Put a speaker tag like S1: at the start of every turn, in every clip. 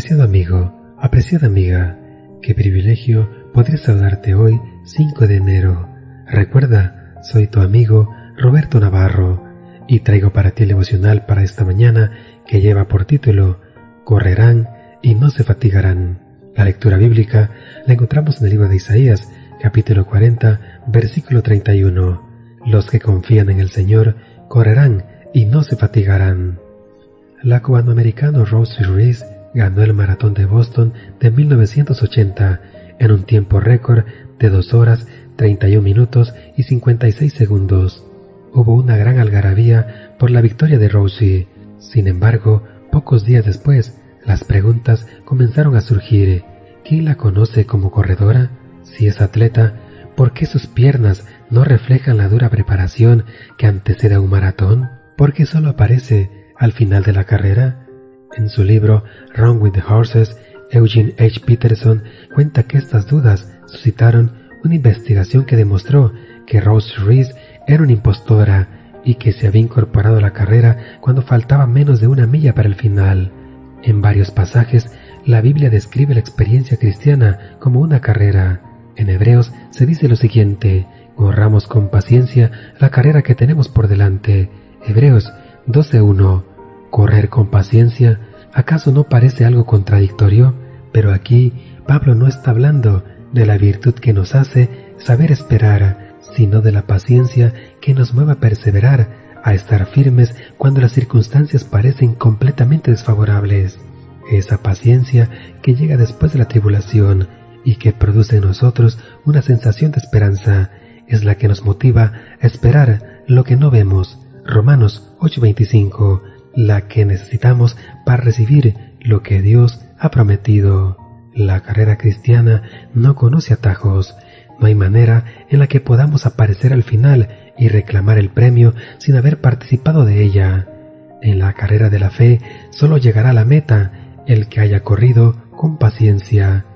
S1: Apreciado amigo, apreciada amiga, qué privilegio poder saludarte hoy 5 de enero. Recuerda, soy tu amigo Roberto Navarro y traigo para ti el devocional para esta mañana que lleva por título Correrán y no se fatigarán. La lectura bíblica la encontramos en el libro de Isaías, capítulo 40, versículo 31. Los que confían en el Señor correrán y no se fatigarán. La cubanoamericana Rose Reese ganó el maratón de Boston de 1980 en un tiempo récord de 2 horas 31 minutos y 56 segundos. Hubo una gran algarabía por la victoria de Rosie. Sin embargo, pocos días después, las preguntas comenzaron a surgir. ¿Quién la conoce como corredora? Si es atleta, ¿por qué sus piernas no reflejan la dura preparación que antecede a un maratón? ¿Por qué solo aparece al final de la carrera? En su libro Run with the Horses, Eugene H. Peterson cuenta que estas dudas suscitaron una investigación que demostró que Rose Reese era una impostora y que se había incorporado a la carrera cuando faltaba menos de una milla para el final. En varios pasajes, la Biblia describe la experiencia cristiana como una carrera. En Hebreos se dice lo siguiente, corramos con paciencia la carrera que tenemos por delante. Hebreos 12.1 Correr con paciencia, ¿acaso no parece algo contradictorio? Pero aquí Pablo no está hablando de la virtud que nos hace saber esperar, sino de la paciencia que nos mueve a perseverar, a estar firmes cuando las circunstancias parecen completamente desfavorables. Esa paciencia que llega después de la tribulación y que produce en nosotros una sensación de esperanza es la que nos motiva a esperar lo que no vemos. Romanos 8:25 la que necesitamos para recibir lo que Dios ha prometido. La carrera cristiana no conoce atajos, no hay manera en la que podamos aparecer al final y reclamar el premio sin haber participado de ella. En la carrera de la fe solo llegará a la meta el que haya corrido con paciencia.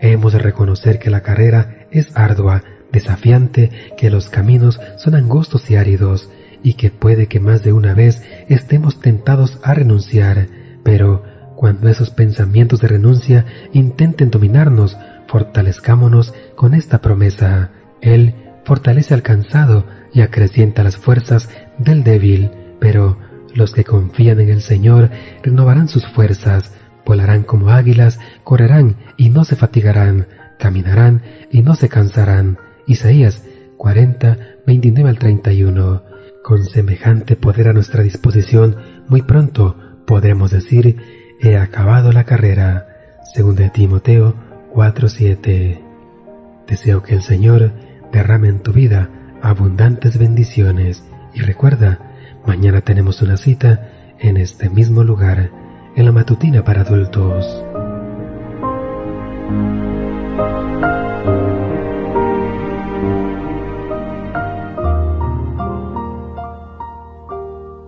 S1: Hemos de reconocer que la carrera es ardua, desafiante, que los caminos son angostos y áridos, y que puede que más de una vez estemos tentados a renunciar, pero cuando esos pensamientos de renuncia intenten dominarnos, fortalezcámonos con esta promesa. Él fortalece al cansado y acrecienta las fuerzas del débil, pero los que confían en el Señor renovarán sus fuerzas, volarán como águilas, correrán y no se fatigarán, caminarán y no se cansarán. Isaías 40, 29 al 31. Con semejante poder a nuestra disposición, muy pronto podremos decir, he acabado la carrera. Según de Timoteo 4:7. Deseo que el Señor derrame en tu vida abundantes bendiciones y recuerda, mañana tenemos una cita en este mismo lugar, en la matutina para adultos.